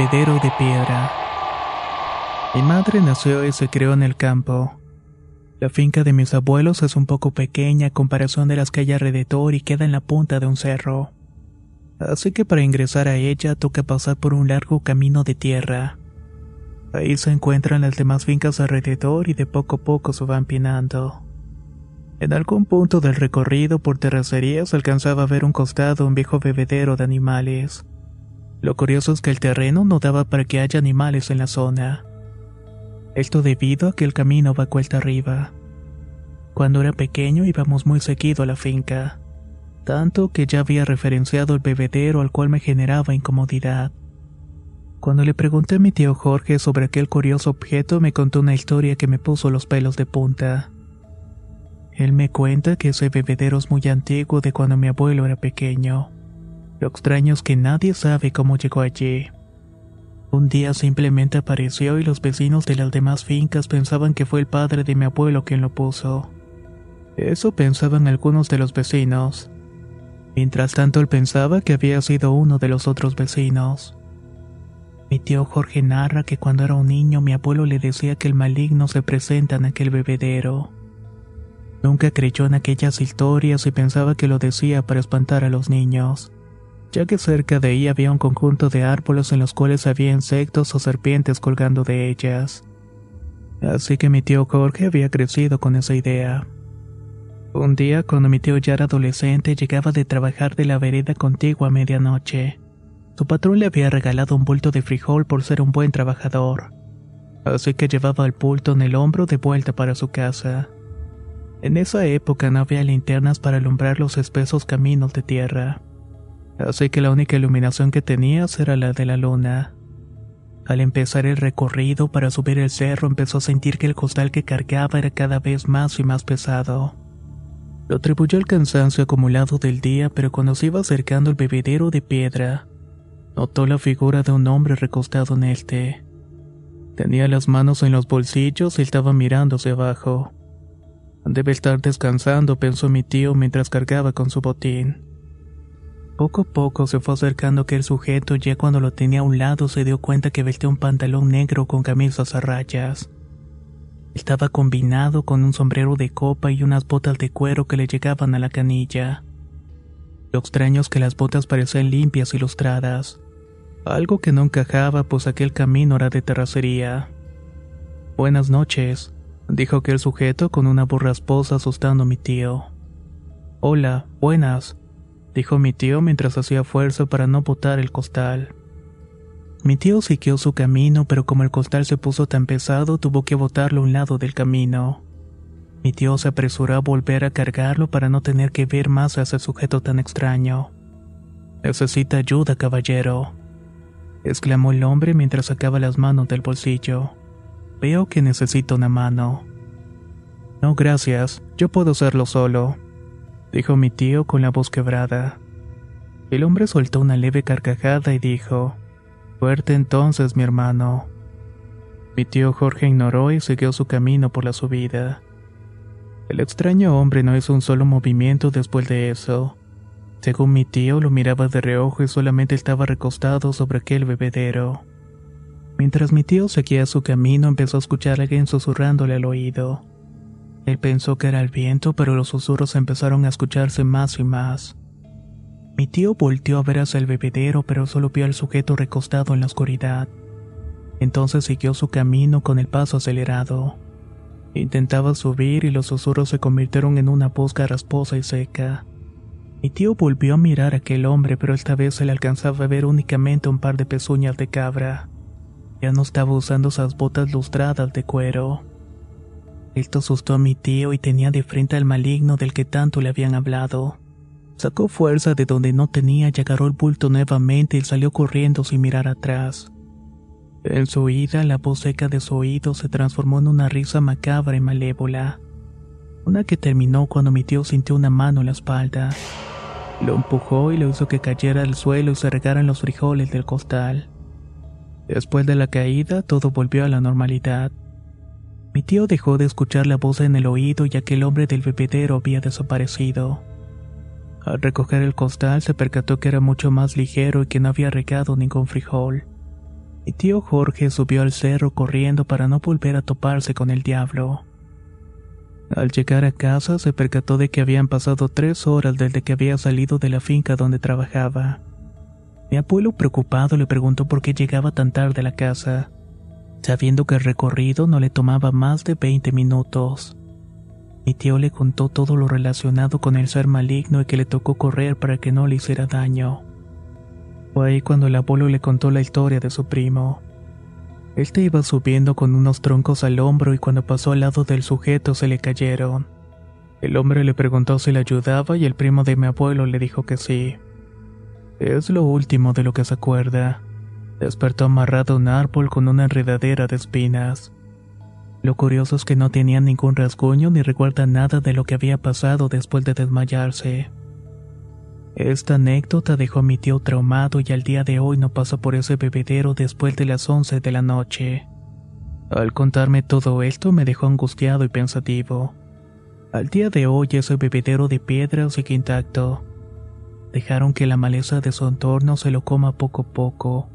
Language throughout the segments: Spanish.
Bebedero de piedra. Mi madre nació y se creó en el campo. La finca de mis abuelos es un poco pequeña a comparación de las que hay alrededor y queda en la punta de un cerro. Así que para ingresar a ella toca pasar por un largo camino de tierra. Ahí se encuentran las demás fincas alrededor y de poco a poco se van pinando. En algún punto del recorrido por terracerías alcanzaba a ver un costado un viejo bebedero de animales. Lo curioso es que el terreno no daba para que haya animales en la zona. Esto debido a que el camino va cuesta arriba. Cuando era pequeño íbamos muy seguido a la finca, tanto que ya había referenciado el bebedero al cual me generaba incomodidad. Cuando le pregunté a mi tío Jorge sobre aquel curioso objeto me contó una historia que me puso los pelos de punta. Él me cuenta que ese bebedero es muy antiguo de cuando mi abuelo era pequeño. Lo extraño es que nadie sabe cómo llegó allí. Un día simplemente apareció y los vecinos de las demás fincas pensaban que fue el padre de mi abuelo quien lo puso. Eso pensaban algunos de los vecinos. Mientras tanto él pensaba que había sido uno de los otros vecinos. Mi tío Jorge narra que cuando era un niño mi abuelo le decía que el maligno se presenta en aquel bebedero. Nunca creyó en aquellas historias y pensaba que lo decía para espantar a los niños ya que cerca de ahí había un conjunto de árboles en los cuales había insectos o serpientes colgando de ellas. Así que mi tío Jorge había crecido con esa idea. Un día, cuando mi tío ya era adolescente, llegaba de trabajar de la vereda contigua a medianoche. Su patrón le había regalado un bulto de frijol por ser un buen trabajador. Así que llevaba el bulto en el hombro de vuelta para su casa. En esa época no había linternas para alumbrar los espesos caminos de tierra así que la única iluminación que tenías era la de la luna. Al empezar el recorrido para subir el cerro empezó a sentir que el costal que cargaba era cada vez más y más pesado. Lo atribuyó al cansancio acumulado del día, pero cuando se iba acercando el bebedero de piedra, notó la figura de un hombre recostado en este. Tenía las manos en los bolsillos y estaba mirándose abajo. Debe estar descansando, pensó mi tío mientras cargaba con su botín. Poco a poco se fue acercando aquel sujeto ya cuando lo tenía a un lado se dio cuenta que vestía un pantalón negro con camisas a rayas. Estaba combinado con un sombrero de copa y unas botas de cuero que le llegaban a la canilla. Lo extraño es que las botas parecían limpias y lustradas, algo que no encajaba pues aquel camino era de terracería. Buenas noches, dijo aquel sujeto con una voz rasposa asustando a mi tío. Hola, buenas, dijo mi tío mientras hacía fuerza para no botar el costal. Mi tío siguió su camino, pero como el costal se puso tan pesado, tuvo que botarlo a un lado del camino. Mi tío se apresuró a volver a cargarlo para no tener que ver más a ese sujeto tan extraño. Necesita ayuda, caballero, exclamó el hombre mientras sacaba las manos del bolsillo. Veo que necesita una mano. No, gracias, yo puedo hacerlo solo dijo mi tío con la voz quebrada. El hombre soltó una leve carcajada y dijo, Fuerte entonces, mi hermano. Mi tío Jorge ignoró y siguió su camino por la subida. El extraño hombre no hizo un solo movimiento después de eso. Según mi tío, lo miraba de reojo y solamente estaba recostado sobre aquel bebedero. Mientras mi tío seguía su camino, empezó a escuchar a alguien susurrándole al oído. Él pensó que era el viento, pero los susurros empezaron a escucharse más y más. Mi tío volteó a ver hacia el bebedero, pero solo vio al sujeto recostado en la oscuridad. Entonces siguió su camino con el paso acelerado. Intentaba subir y los susurros se convirtieron en una voz rasposa y seca. Mi tío volvió a mirar a aquel hombre, pero esta vez se le alcanzaba a ver únicamente un par de pezuñas de cabra. Ya no estaba usando esas botas lustradas de cuero. Esto asustó a mi tío y tenía de frente al maligno del que tanto le habían hablado. Sacó fuerza de donde no tenía y agarró el bulto nuevamente y salió corriendo sin mirar atrás. En su huida, la voz seca de su oído se transformó en una risa macabra y malévola. Una que terminó cuando mi tío sintió una mano en la espalda. Lo empujó y lo hizo que cayera al suelo y se regaran los frijoles del costal. Después de la caída, todo volvió a la normalidad. Mi tío dejó de escuchar la voz en el oído y aquel hombre del bebedero había desaparecido. Al recoger el costal se percató que era mucho más ligero y que no había regado ningún frijol. Mi tío Jorge subió al cerro corriendo para no volver a toparse con el diablo. Al llegar a casa se percató de que habían pasado tres horas desde que había salido de la finca donde trabajaba. Mi abuelo preocupado le preguntó por qué llegaba tan tarde a la casa, sabiendo que el recorrido no le tomaba más de 20 minutos. Mi tío le contó todo lo relacionado con el ser maligno y que le tocó correr para que no le hiciera daño. Fue ahí cuando el abuelo le contó la historia de su primo. Este iba subiendo con unos troncos al hombro y cuando pasó al lado del sujeto se le cayeron. El hombre le preguntó si le ayudaba y el primo de mi abuelo le dijo que sí. Es lo último de lo que se acuerda. Despertó amarrado a un árbol con una enredadera de espinas. Lo curioso es que no tenía ningún rasguño ni recuerda nada de lo que había pasado después de desmayarse. Esta anécdota dejó a mi tío traumado y al día de hoy no pasa por ese bebedero después de las 11 de la noche. Al contarme todo esto me dejó angustiado y pensativo. Al día de hoy ese bebedero de piedra sigue intacto dejaron que la maleza de su entorno se lo coma poco a poco,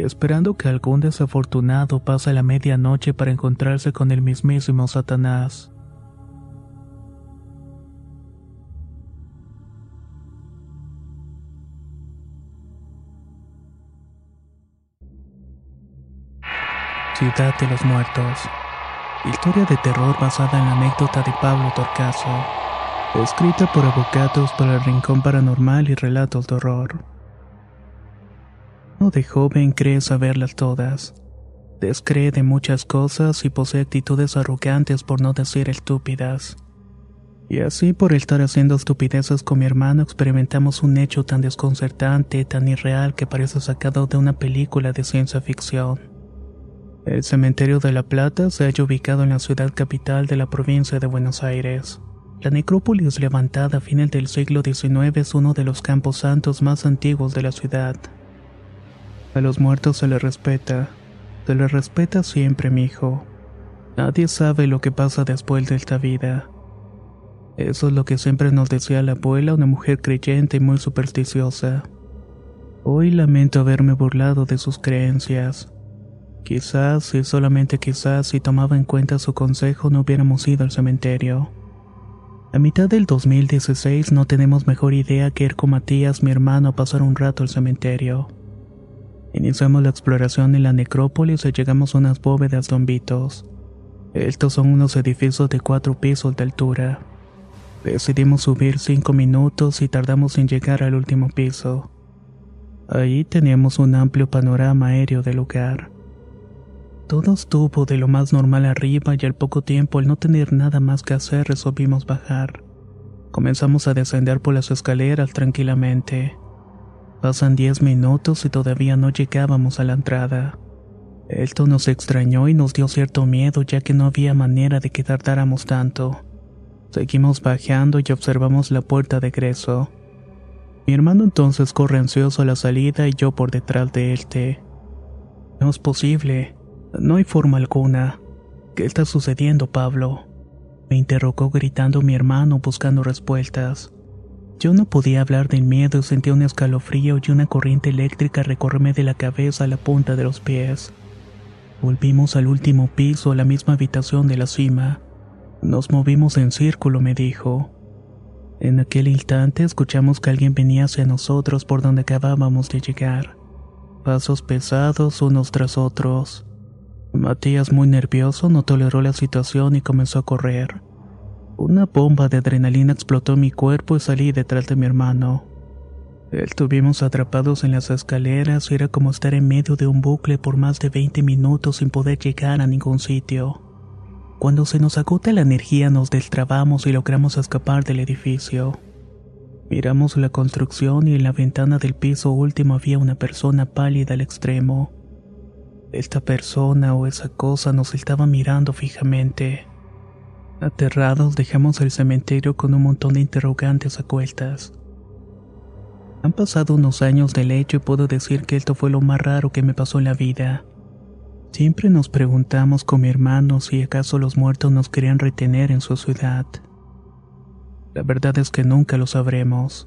esperando que algún desafortunado pase la medianoche para encontrarse con el mismísimo Satanás. Ciudad de los Muertos. Historia de terror basada en la anécdota de Pablo Torcaso. Escrita por avocados para el Rincón Paranormal y Relatos de Horror. No de joven cree saberlas todas. Descree de muchas cosas y posee actitudes arrogantes por no decir estúpidas. Y así por estar haciendo estupideces con mi hermano experimentamos un hecho tan desconcertante, tan irreal que parece sacado de una película de ciencia ficción. El cementerio de La Plata se halla ubicado en la ciudad capital de la provincia de Buenos Aires. La necrópolis levantada a fines del siglo XIX es uno de los campos santos más antiguos de la ciudad. A los muertos se les respeta. Se les respeta siempre, mi hijo. Nadie sabe lo que pasa después de esta vida. Eso es lo que siempre nos decía la abuela, una mujer creyente y muy supersticiosa. Hoy lamento haberme burlado de sus creencias. Quizás, y solamente quizás, si tomaba en cuenta su consejo, no hubiéramos ido al cementerio. A mitad del 2016 no tenemos mejor idea que ir con Matías, mi hermano, a pasar un rato al cementerio. Iniciamos la exploración en la necrópolis y llegamos a unas bóvedas dombitos. Estos son unos edificios de cuatro pisos de altura. Decidimos subir cinco minutos y tardamos en llegar al último piso. Ahí teníamos un amplio panorama aéreo del lugar. Todo estuvo de lo más normal arriba y al poco tiempo, al no tener nada más que hacer, resolvimos bajar. Comenzamos a descender por las escaleras tranquilamente. Pasan diez minutos y todavía no llegábamos a la entrada. Esto nos extrañó y nos dio cierto miedo ya que no había manera de que tardáramos tanto. Seguimos bajando y observamos la puerta de egreso. Mi hermano entonces corre ansioso a la salida y yo por detrás de él. No es posible, no hay forma alguna. ¿Qué está sucediendo, Pablo? Me interrogó gritando mi hermano buscando respuestas. Yo no podía hablar del miedo, sentía un escalofrío y una corriente eléctrica recorrerme de la cabeza a la punta de los pies. Volvimos al último piso, a la misma habitación de la cima. Nos movimos en círculo, me dijo. En aquel instante escuchamos que alguien venía hacia nosotros por donde acabábamos de llegar. Pasos pesados unos tras otros. Matías, muy nervioso, no toleró la situación y comenzó a correr. Una bomba de adrenalina explotó mi cuerpo y salí detrás de mi hermano. Estuvimos atrapados en las escaleras y era como estar en medio de un bucle por más de 20 minutos sin poder llegar a ningún sitio. Cuando se nos agota la energía nos destrabamos y logramos escapar del edificio. Miramos la construcción y en la ventana del piso último había una persona pálida al extremo. Esta persona o esa cosa nos estaba mirando fijamente. Aterrados dejamos el cementerio con un montón de interrogantes a cuestas. Han pasado unos años del hecho y puedo decir que esto fue lo más raro que me pasó en la vida. Siempre nos preguntamos con mi hermano si acaso los muertos nos querían retener en su ciudad. La verdad es que nunca lo sabremos.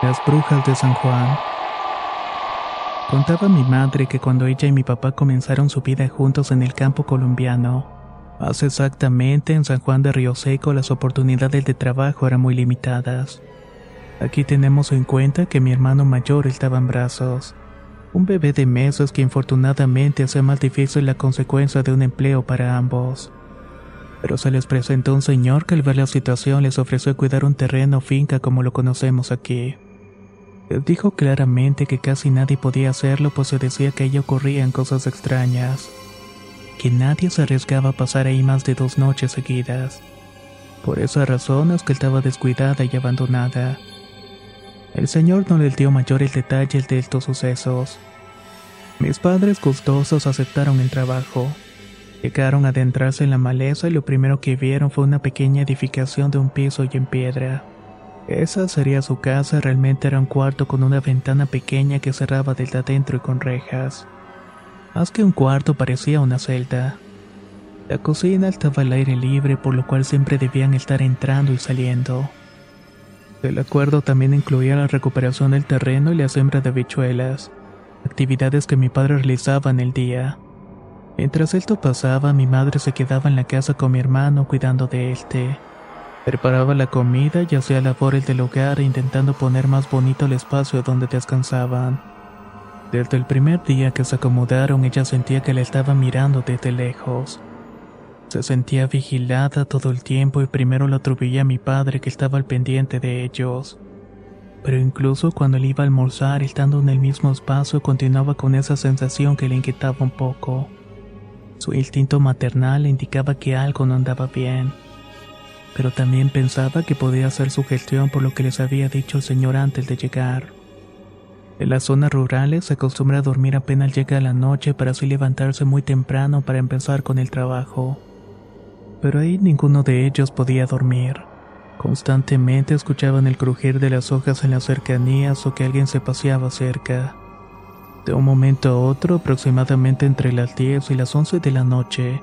Las brujas de San Juan. Contaba mi madre que cuando ella y mi papá comenzaron su vida juntos en el campo colombiano, hace exactamente en San Juan de Río Seco las oportunidades de trabajo eran muy limitadas. Aquí tenemos en cuenta que mi hermano mayor estaba en brazos. Un bebé de meses que infortunadamente hace más difícil la consecuencia de un empleo para ambos. Pero se les presentó un señor que al ver la situación les ofreció cuidar un terreno finca como lo conocemos aquí. Dijo claramente que casi nadie podía hacerlo pues se decía que ahí ocurrían cosas extrañas, que nadie se arriesgaba a pasar ahí más de dos noches seguidas. Por esa razón es que estaba descuidada y abandonada. El señor no les dio mayores detalles de estos sucesos. Mis padres gustosos aceptaron el trabajo. Llegaron a adentrarse en la maleza y lo primero que vieron fue una pequeña edificación de un piso y en piedra. Esa sería su casa, realmente era un cuarto con una ventana pequeña que cerraba desde adentro y con rejas. Más que un cuarto parecía una celda. La cocina estaba al aire libre, por lo cual siempre debían estar entrando y saliendo. El acuerdo también incluía la recuperación del terreno y la siembra de habichuelas, actividades que mi padre realizaba en el día. Mientras esto pasaba, mi madre se quedaba en la casa con mi hermano cuidando de este. Preparaba la comida y hacía labores del hogar intentando poner más bonito el espacio donde descansaban. Desde el primer día que se acomodaron, ella sentía que la estaba mirando desde lejos. Se sentía vigilada todo el tiempo y primero lo atribuía a mi padre que estaba al pendiente de ellos. Pero incluso cuando él iba a almorzar estando en el mismo espacio continuaba con esa sensación que le inquietaba un poco. Su instinto maternal indicaba que algo no andaba bien. Pero también pensaba que podía ser su gestión por lo que les había dicho el señor antes de llegar. En las zonas rurales se acostumbra a dormir apenas llega la noche para así levantarse muy temprano para empezar con el trabajo pero ahí ninguno de ellos podía dormir. Constantemente escuchaban el crujir de las hojas en las cercanías o que alguien se paseaba cerca. De un momento a otro, aproximadamente entre las 10 y las 11 de la noche,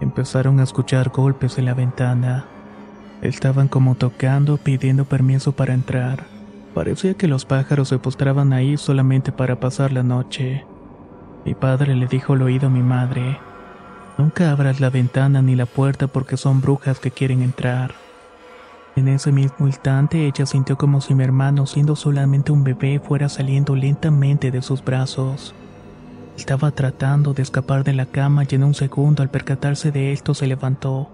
empezaron a escuchar golpes en la ventana. Estaban como tocando, pidiendo permiso para entrar. Parecía que los pájaros se postraban ahí solamente para pasar la noche. Mi padre le dijo al oído a mi madre, Nunca abras la ventana ni la puerta porque son brujas que quieren entrar. En ese mismo instante ella sintió como si mi hermano, siendo solamente un bebé, fuera saliendo lentamente de sus brazos. Estaba tratando de escapar de la cama y en un segundo al percatarse de esto se levantó.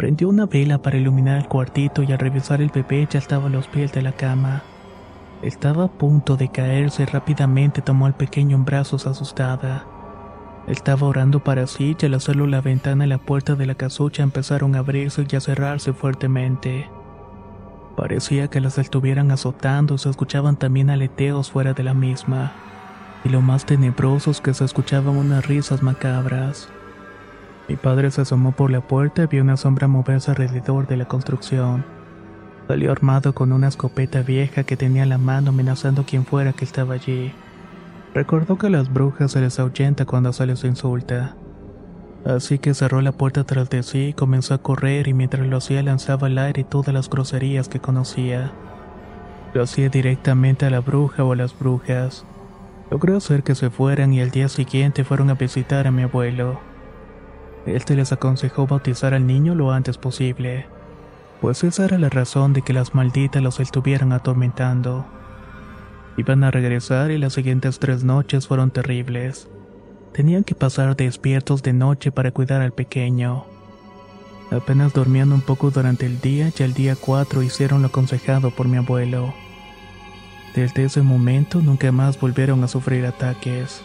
Prendió una vela para iluminar el cuartito y al revisar el bebé ya estaba a los pies de la cama. Estaba a punto de caerse y rápidamente tomó al pequeño en brazos asustada. Estaba orando para sí y al hacerlo la ventana y la puerta de la casucha empezaron a abrirse y a cerrarse fuertemente. Parecía que las estuvieran azotando y se escuchaban también aleteos fuera de la misma. Y lo más tenebroso es que se escuchaban unas risas macabras. Mi padre se asomó por la puerta y vio una sombra moverse alrededor de la construcción. Salió armado con una escopeta vieja que tenía en la mano amenazando a quien fuera que estaba allí. Recordó que a las brujas se les ahuyenta cuando se les insulta. Así que cerró la puerta tras de sí y comenzó a correr y mientras lo hacía lanzaba al aire todas las groserías que conocía. Lo hacía directamente a la bruja o a las brujas. Logró hacer que se fueran y al día siguiente fueron a visitar a mi abuelo. Este les aconsejó bautizar al niño lo antes posible, pues esa era la razón de que las malditas los estuvieran atormentando. Iban a regresar y las siguientes tres noches fueron terribles. Tenían que pasar despiertos de noche para cuidar al pequeño. Apenas dormían un poco durante el día y al día 4 hicieron lo aconsejado por mi abuelo. Desde ese momento nunca más volvieron a sufrir ataques.